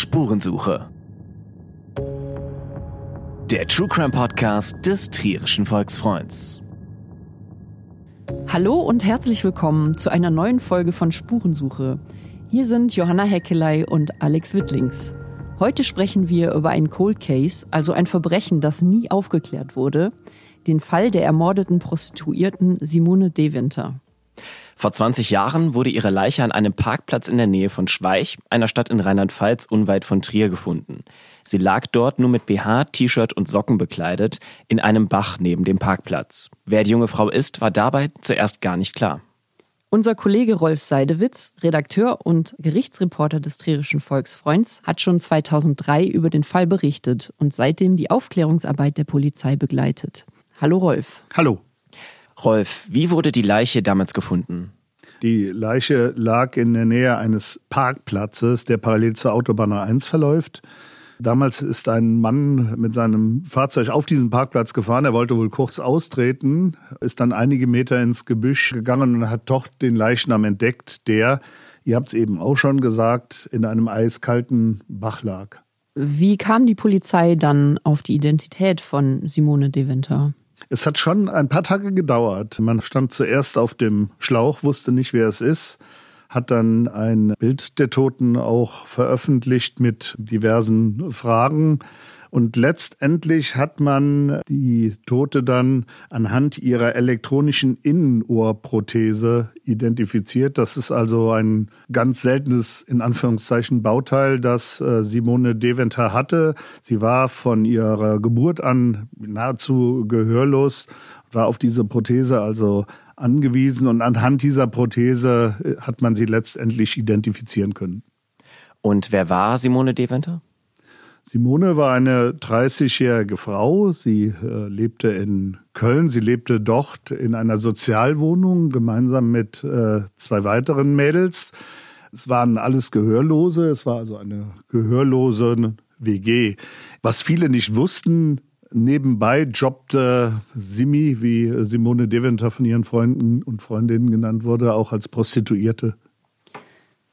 Spurensuche. Der True Crime Podcast des Trierischen Volksfreunds. Hallo und herzlich willkommen zu einer neuen Folge von Spurensuche. Hier sind Johanna Heckelei und Alex Wittlings. Heute sprechen wir über ein Cold Case, also ein Verbrechen, das nie aufgeklärt wurde, den Fall der ermordeten Prostituierten Simone Deventer. Vor 20 Jahren wurde ihre Leiche an einem Parkplatz in der Nähe von Schweich, einer Stadt in Rheinland-Pfalz unweit von Trier, gefunden. Sie lag dort nur mit BH, T-Shirt und Socken bekleidet, in einem Bach neben dem Parkplatz. Wer die junge Frau ist, war dabei zuerst gar nicht klar. Unser Kollege Rolf Seidewitz, Redakteur und Gerichtsreporter des Trierischen Volksfreunds, hat schon 2003 über den Fall berichtet und seitdem die Aufklärungsarbeit der Polizei begleitet. Hallo Rolf. Hallo. Rolf, wie wurde die Leiche damals gefunden? Die Leiche lag in der Nähe eines Parkplatzes, der parallel zur Autobahn 1 verläuft. Damals ist ein Mann mit seinem Fahrzeug auf diesen Parkplatz gefahren. Er wollte wohl kurz austreten, ist dann einige Meter ins Gebüsch gegangen und hat doch den Leichnam entdeckt, der, ihr habt es eben auch schon gesagt, in einem eiskalten Bach lag. Wie kam die Polizei dann auf die Identität von Simone De Winter? Es hat schon ein paar Tage gedauert. Man stand zuerst auf dem Schlauch, wusste nicht, wer es ist, hat dann ein Bild der Toten auch veröffentlicht mit diversen Fragen. Und letztendlich hat man die Tote dann anhand ihrer elektronischen Innenohrprothese identifiziert. Das ist also ein ganz seltenes, in Anführungszeichen, Bauteil, das äh, Simone Deventer hatte. Sie war von ihrer Geburt an nahezu gehörlos, war auf diese Prothese also angewiesen und anhand dieser Prothese äh, hat man sie letztendlich identifizieren können. Und wer war Simone Deventer? Simone war eine 30-jährige Frau. Sie äh, lebte in Köln. Sie lebte dort in einer Sozialwohnung gemeinsam mit äh, zwei weiteren Mädels. Es waren alles Gehörlose. Es war also eine gehörlose WG. Was viele nicht wussten, nebenbei jobbte Simi, wie Simone Deventer von ihren Freunden und Freundinnen genannt wurde, auch als Prostituierte.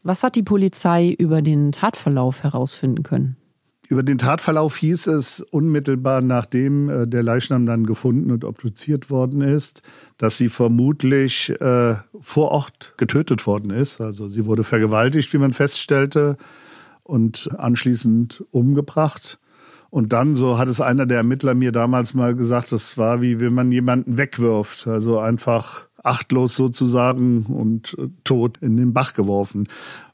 Was hat die Polizei über den Tatverlauf herausfinden können? Über den Tatverlauf hieß es unmittelbar nachdem äh, der Leichnam dann gefunden und obduziert worden ist, dass sie vermutlich äh, vor Ort getötet worden ist. Also sie wurde vergewaltigt, wie man feststellte, und anschließend umgebracht. Und dann, so hat es einer der Ermittler mir damals mal gesagt, das war wie wenn man jemanden wegwirft. Also einfach achtlos sozusagen und äh, tot in den Bach geworfen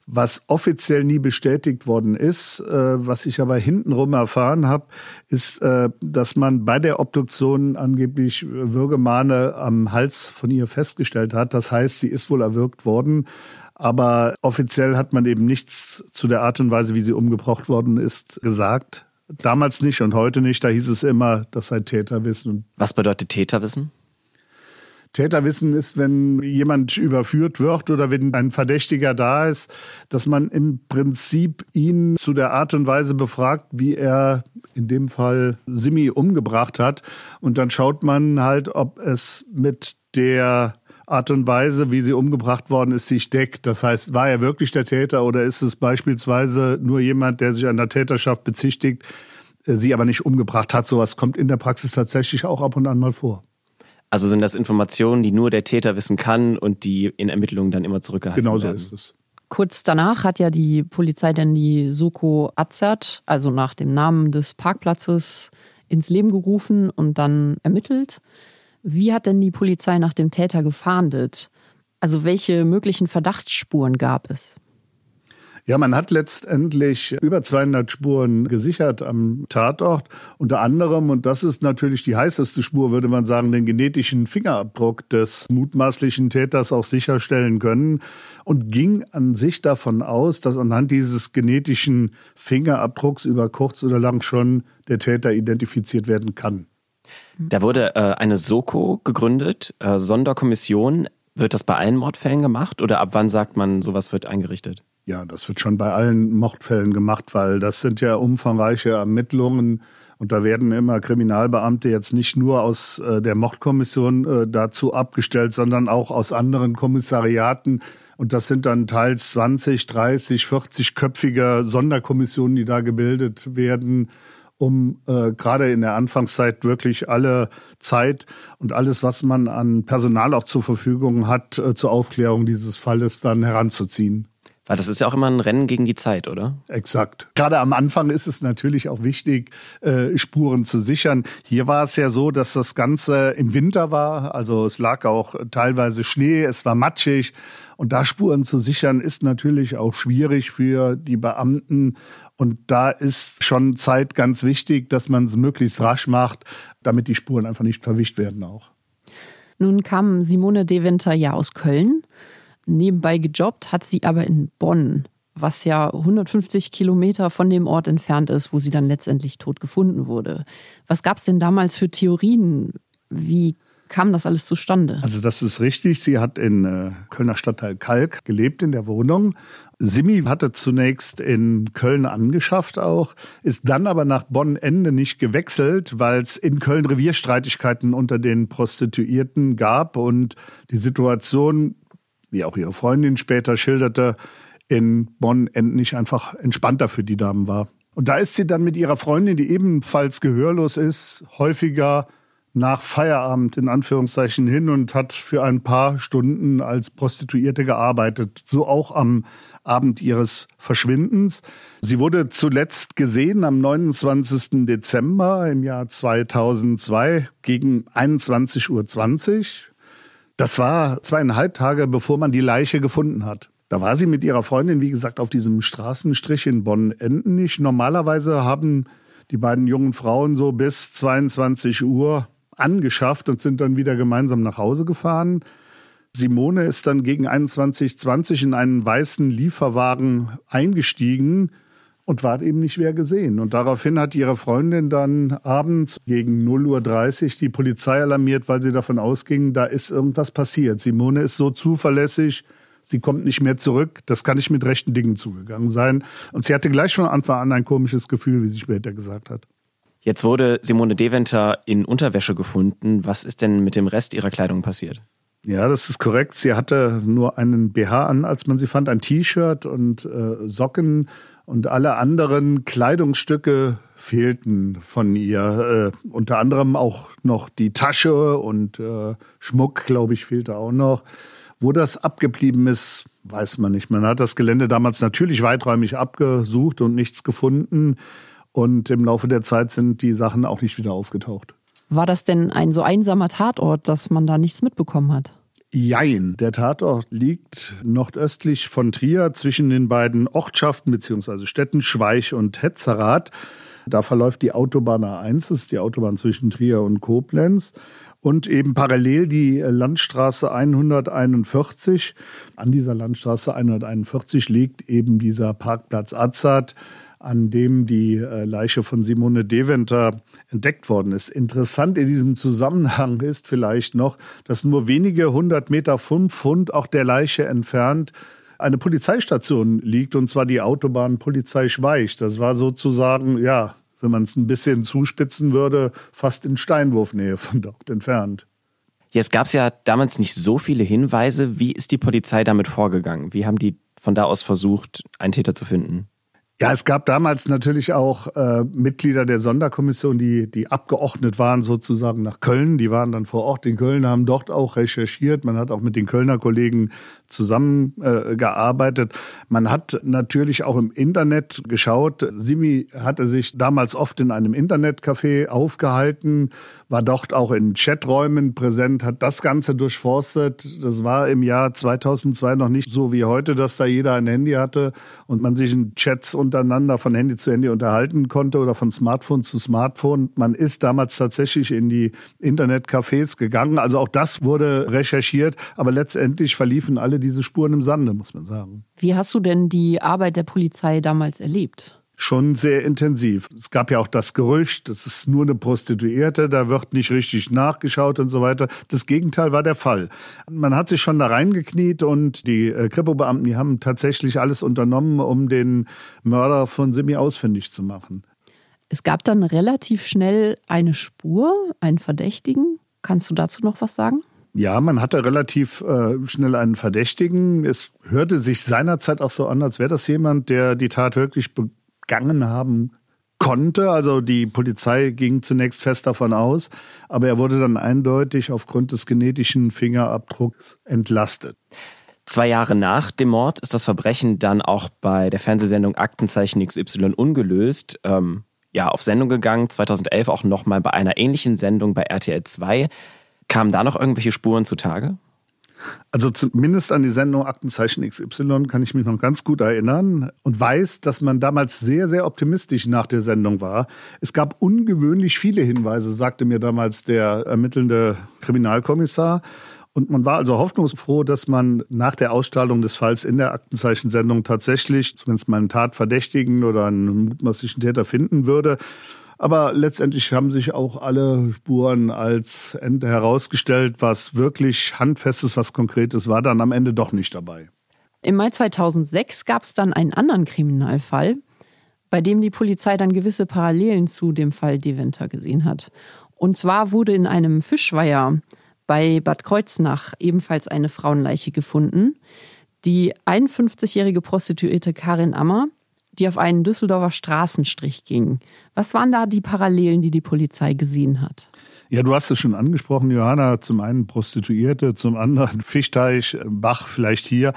was offiziell nie bestätigt worden ist. Äh, was ich aber hintenrum erfahren habe, ist, äh, dass man bei der Obduktion angeblich Würgemahne am Hals von ihr festgestellt hat. Das heißt, sie ist wohl erwürgt worden. Aber offiziell hat man eben nichts zu der Art und Weise, wie sie umgebracht worden ist, gesagt. Damals nicht und heute nicht. Da hieß es immer, das sei Täterwissen. Was bedeutet Täterwissen? Täterwissen ist, wenn jemand überführt wird oder wenn ein Verdächtiger da ist, dass man im Prinzip ihn zu der Art und Weise befragt, wie er in dem Fall Simi umgebracht hat. Und dann schaut man halt, ob es mit der Art und Weise, wie sie umgebracht worden ist, sich deckt. Das heißt, war er wirklich der Täter oder ist es beispielsweise nur jemand, der sich an der Täterschaft bezichtigt, äh, sie aber nicht umgebracht hat? Sowas kommt in der Praxis tatsächlich auch ab und an mal vor. Also sind das Informationen, die nur der Täter wissen kann und die in Ermittlungen dann immer zurückgehalten genau werden? Genau so ist es. Kurz danach hat ja die Polizei dann die Soko Azert, also nach dem Namen des Parkplatzes, ins Leben gerufen und dann ermittelt. Wie hat denn die Polizei nach dem Täter gefahndet? Also welche möglichen Verdachtsspuren gab es? Ja, man hat letztendlich über 200 Spuren gesichert am Tatort. Unter anderem, und das ist natürlich die heißeste Spur, würde man sagen, den genetischen Fingerabdruck des mutmaßlichen Täters auch sicherstellen können und ging an sich davon aus, dass anhand dieses genetischen Fingerabdrucks über kurz oder lang schon der Täter identifiziert werden kann. Da wurde äh, eine Soko gegründet, äh, Sonderkommission. Wird das bei allen Mordfällen gemacht oder ab wann sagt man, sowas wird eingerichtet? Ja, das wird schon bei allen Mordfällen gemacht, weil das sind ja umfangreiche Ermittlungen und da werden immer Kriminalbeamte jetzt nicht nur aus äh, der Mordkommission äh, dazu abgestellt, sondern auch aus anderen Kommissariaten, Und das sind dann teils 20, 30, 40 köpfiger Sonderkommissionen, die da gebildet werden, um äh, gerade in der Anfangszeit wirklich alle Zeit und alles, was man an Personal auch zur Verfügung hat, äh, zur Aufklärung dieses Falles dann heranzuziehen. Weil das ist ja auch immer ein Rennen gegen die Zeit, oder? Exakt. Gerade am Anfang ist es natürlich auch wichtig, äh, Spuren zu sichern. Hier war es ja so, dass das Ganze im Winter war. Also es lag auch teilweise Schnee, es war matschig. Und da Spuren zu sichern, ist natürlich auch schwierig für die Beamten. Und da ist schon Zeit ganz wichtig, dass man es möglichst rasch macht, damit die Spuren einfach nicht verwischt werden auch. Nun kam Simone Deventer ja aus Köln. Nebenbei gejobbt hat sie aber in Bonn, was ja 150 Kilometer von dem Ort entfernt ist, wo sie dann letztendlich tot gefunden wurde. Was gab es denn damals für Theorien? Wie kam das alles zustande? Also das ist richtig. Sie hat in äh, Kölner Stadtteil Kalk gelebt in der Wohnung. Simi hatte zunächst in Köln angeschafft auch, ist dann aber nach Bonn-Ende nicht gewechselt, weil es in Köln Revierstreitigkeiten unter den Prostituierten gab und die Situation wie auch ihre Freundin später schilderte, in Bonn nicht einfach entspannter für die Damen war. Und da ist sie dann mit ihrer Freundin, die ebenfalls gehörlos ist, häufiger nach Feierabend in Anführungszeichen hin und hat für ein paar Stunden als Prostituierte gearbeitet. So auch am Abend ihres Verschwindens. Sie wurde zuletzt gesehen am 29. Dezember im Jahr 2002 gegen 21.20 Uhr. Das war zweieinhalb Tage, bevor man die Leiche gefunden hat. Da war sie mit ihrer Freundin, wie gesagt, auf diesem Straßenstrich in Bonn-Entenich. Normalerweise haben die beiden jungen Frauen so bis 22 Uhr angeschafft und sind dann wieder gemeinsam nach Hause gefahren. Simone ist dann gegen 21.20 in einen weißen Lieferwagen eingestiegen und war eben nicht mehr gesehen. Und daraufhin hat ihre Freundin dann abends gegen 0.30 Uhr die Polizei alarmiert, weil sie davon ausging, da ist irgendwas passiert. Simone ist so zuverlässig, sie kommt nicht mehr zurück. Das kann nicht mit rechten Dingen zugegangen sein. Und sie hatte gleich von Anfang an ein komisches Gefühl, wie sie später gesagt hat. Jetzt wurde Simone Deventer in Unterwäsche gefunden. Was ist denn mit dem Rest ihrer Kleidung passiert? Ja, das ist korrekt. Sie hatte nur einen BH an, als man sie fand, ein T-Shirt und äh, Socken und alle anderen Kleidungsstücke fehlten von ihr. Äh, unter anderem auch noch die Tasche und äh, Schmuck, glaube ich, fehlte auch noch. Wo das abgeblieben ist, weiß man nicht. Man hat das Gelände damals natürlich weiträumig abgesucht und nichts gefunden. Und im Laufe der Zeit sind die Sachen auch nicht wieder aufgetaucht. War das denn ein so einsamer Tatort, dass man da nichts mitbekommen hat? Jein. Der Tatort liegt nordöstlich von Trier zwischen den beiden Ortschaften bzw. Städten Schweich und Hetzerath. Da verläuft die Autobahn A1, das ist die Autobahn zwischen Trier und Koblenz. Und eben parallel die Landstraße 141. An dieser Landstraße 141 liegt eben dieser Parkplatz Azad, an dem die äh, Leiche von Simone Deventer entdeckt worden ist. Interessant in diesem Zusammenhang ist vielleicht noch, dass nur wenige hundert Meter vom Fund auch der Leiche entfernt eine Polizeistation liegt, und zwar die Autobahnpolizei Schweich. Das war sozusagen, ja, wenn man es ein bisschen zuspitzen würde, fast in Steinwurfnähe von dort entfernt. Jetzt gab es ja damals nicht so viele Hinweise. Wie ist die Polizei damit vorgegangen? Wie haben die von da aus versucht, einen Täter zu finden? Ja, es gab damals natürlich auch äh, Mitglieder der Sonderkommission, die, die abgeordnet waren sozusagen nach Köln. Die waren dann vor Ort in Köln, haben dort auch recherchiert. Man hat auch mit den Kölner Kollegen zusammengearbeitet. Äh, Man hat natürlich auch im Internet geschaut. Simi hatte sich damals oft in einem Internetcafé aufgehalten, war dort auch in Chaträumen präsent, hat das Ganze durchforstet. Das war im Jahr 2002 noch nicht so wie heute, dass da jeder ein Handy hatte und man sich in Chats untereinander von Handy zu Handy unterhalten konnte oder von Smartphone zu Smartphone. Man ist damals tatsächlich in die Internetcafés gegangen. Also auch das wurde recherchiert, aber letztendlich verliefen alle diese Spuren im Sande, muss man sagen. Wie hast du denn die Arbeit der Polizei damals erlebt? Schon sehr intensiv. Es gab ja auch das Gerücht, das ist nur eine Prostituierte, da wird nicht richtig nachgeschaut und so weiter. Das Gegenteil war der Fall. Man hat sich schon da reingekniet und die äh, Kripo-Beamten, die haben tatsächlich alles unternommen, um den Mörder von Simi ausfindig zu machen. Es gab dann relativ schnell eine Spur, einen Verdächtigen. Kannst du dazu noch was sagen? Ja, man hatte relativ äh, schnell einen Verdächtigen. Es hörte sich seinerzeit auch so an, als wäre das jemand, der die Tat wirklich begangen haben konnte. Also die Polizei ging zunächst fest davon aus, aber er wurde dann eindeutig aufgrund des genetischen Fingerabdrucks entlastet. Zwei Jahre nach dem Mord ist das Verbrechen dann auch bei der Fernsehsendung Aktenzeichen XY ungelöst. Ähm, ja, auf Sendung gegangen, 2011 auch nochmal bei einer ähnlichen Sendung bei RTL 2. Kamen da noch irgendwelche Spuren zutage? Also zumindest an die Sendung Aktenzeichen XY kann ich mich noch ganz gut erinnern und weiß, dass man damals sehr, sehr optimistisch nach der Sendung war. Es gab ungewöhnlich viele Hinweise, sagte mir damals der ermittelnde Kriminalkommissar. Und man war also hoffnungsfroh, dass man nach der Ausstrahlung des Falls in der Aktenzeichensendung tatsächlich zumindest mal einen Tatverdächtigen oder einen mutmaßlichen Täter finden würde. Aber letztendlich haben sich auch alle Spuren als Ende herausgestellt. Was wirklich Handfestes, was Konkretes war dann am Ende doch nicht dabei. Im Mai 2006 gab es dann einen anderen Kriminalfall, bei dem die Polizei dann gewisse Parallelen zu dem Fall Deventer gesehen hat. Und zwar wurde in einem Fischweiher bei Bad Kreuznach ebenfalls eine Frauenleiche gefunden. Die 51-jährige Prostituierte Karin Ammer die auf einen Düsseldorfer Straßenstrich ging. Was waren da die Parallelen, die die Polizei gesehen hat? Ja, du hast es schon angesprochen, Johanna. Zum einen Prostituierte, zum anderen Fischteich, Bach vielleicht hier.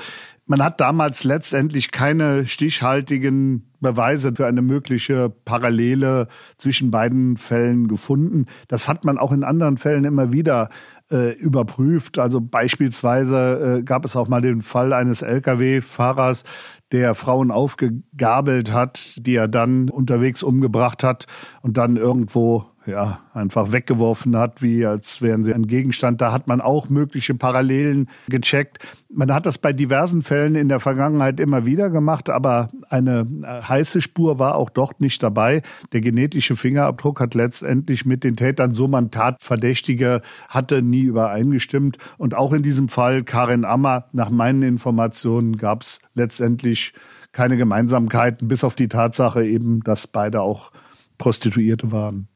Man hat damals letztendlich keine stichhaltigen Beweise für eine mögliche Parallele zwischen beiden Fällen gefunden. Das hat man auch in anderen Fällen immer wieder äh, überprüft. Also beispielsweise äh, gab es auch mal den Fall eines Lkw-Fahrers, der Frauen aufgegabelt hat, die er dann unterwegs umgebracht hat und dann irgendwo ja, einfach weggeworfen hat, wie als wären sie ein Gegenstand. Da hat man auch mögliche Parallelen gecheckt. Man hat das bei diversen Fällen in der Vergangenheit immer wieder gemacht, aber eine heiße Spur war auch dort nicht dabei. Der genetische Fingerabdruck hat letztendlich mit den Tätern, so man Tatverdächtige hatte, nie übereingestimmt. Und auch in diesem Fall Karin Ammer, nach meinen Informationen, gab es letztendlich keine Gemeinsamkeiten, bis auf die Tatsache eben, dass beide auch Prostituierte waren.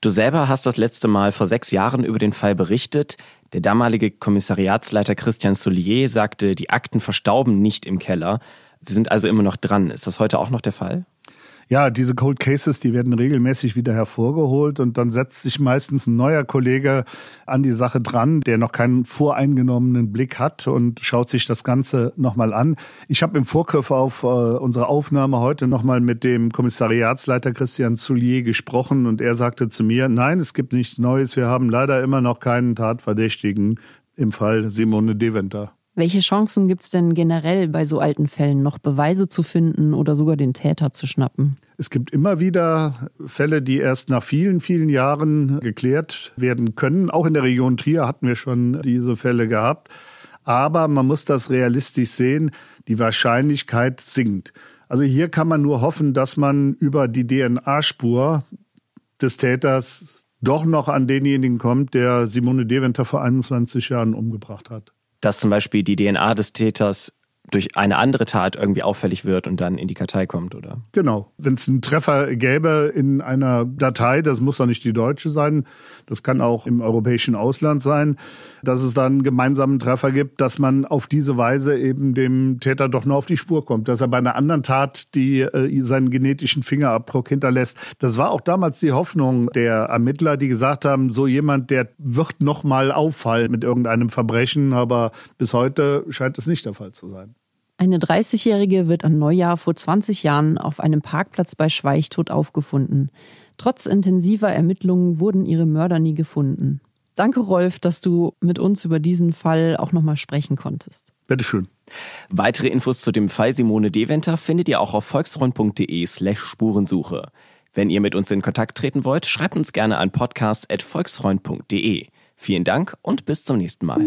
Du selber hast das letzte Mal vor sechs Jahren über den Fall berichtet. Der damalige Kommissariatsleiter Christian Soulier sagte, die Akten verstauben nicht im Keller. Sie sind also immer noch dran. Ist das heute auch noch der Fall? Ja, diese Cold Cases, die werden regelmäßig wieder hervorgeholt und dann setzt sich meistens ein neuer Kollege an die Sache dran, der noch keinen voreingenommenen Blick hat und schaut sich das Ganze nochmal an. Ich habe im Vorgriff auf äh, unsere Aufnahme heute nochmal mit dem Kommissariatsleiter Christian Soulier gesprochen und er sagte zu mir, nein, es gibt nichts Neues, wir haben leider immer noch keinen Tatverdächtigen im Fall Simone Deventer. Welche Chancen gibt es denn generell bei so alten Fällen noch Beweise zu finden oder sogar den Täter zu schnappen? Es gibt immer wieder Fälle, die erst nach vielen, vielen Jahren geklärt werden können. Auch in der Region Trier hatten wir schon diese Fälle gehabt. Aber man muss das realistisch sehen, die Wahrscheinlichkeit sinkt. Also hier kann man nur hoffen, dass man über die DNA-Spur des Täters doch noch an denjenigen kommt, der Simone Deventer vor 21 Jahren umgebracht hat dass zum Beispiel die DNA des Täters durch eine andere Tat irgendwie auffällig wird und dann in die Kartei kommt, oder? Genau. Wenn es einen Treffer gäbe in einer Datei, das muss doch nicht die deutsche sein, das kann auch im europäischen Ausland sein, dass es dann einen gemeinsamen Treffer gibt, dass man auf diese Weise eben dem Täter doch nur auf die Spur kommt, dass er bei einer anderen Tat die äh, seinen genetischen Fingerabdruck hinterlässt. Das war auch damals die Hoffnung der Ermittler, die gesagt haben, so jemand, der wird noch mal auffallen mit irgendeinem Verbrechen, aber bis heute scheint es nicht der Fall zu sein. Eine 30-Jährige wird an Neujahr vor 20 Jahren auf einem Parkplatz bei Schweich tot aufgefunden. Trotz intensiver Ermittlungen wurden ihre Mörder nie gefunden. Danke, Rolf, dass du mit uns über diesen Fall auch nochmal sprechen konntest. Bitteschön. Weitere Infos zu dem Fall Simone Deventer findet ihr auch auf volksfreund.de slash Spurensuche. Wenn ihr mit uns in Kontakt treten wollt, schreibt uns gerne an podcast.volksfreund.de. Vielen Dank und bis zum nächsten Mal.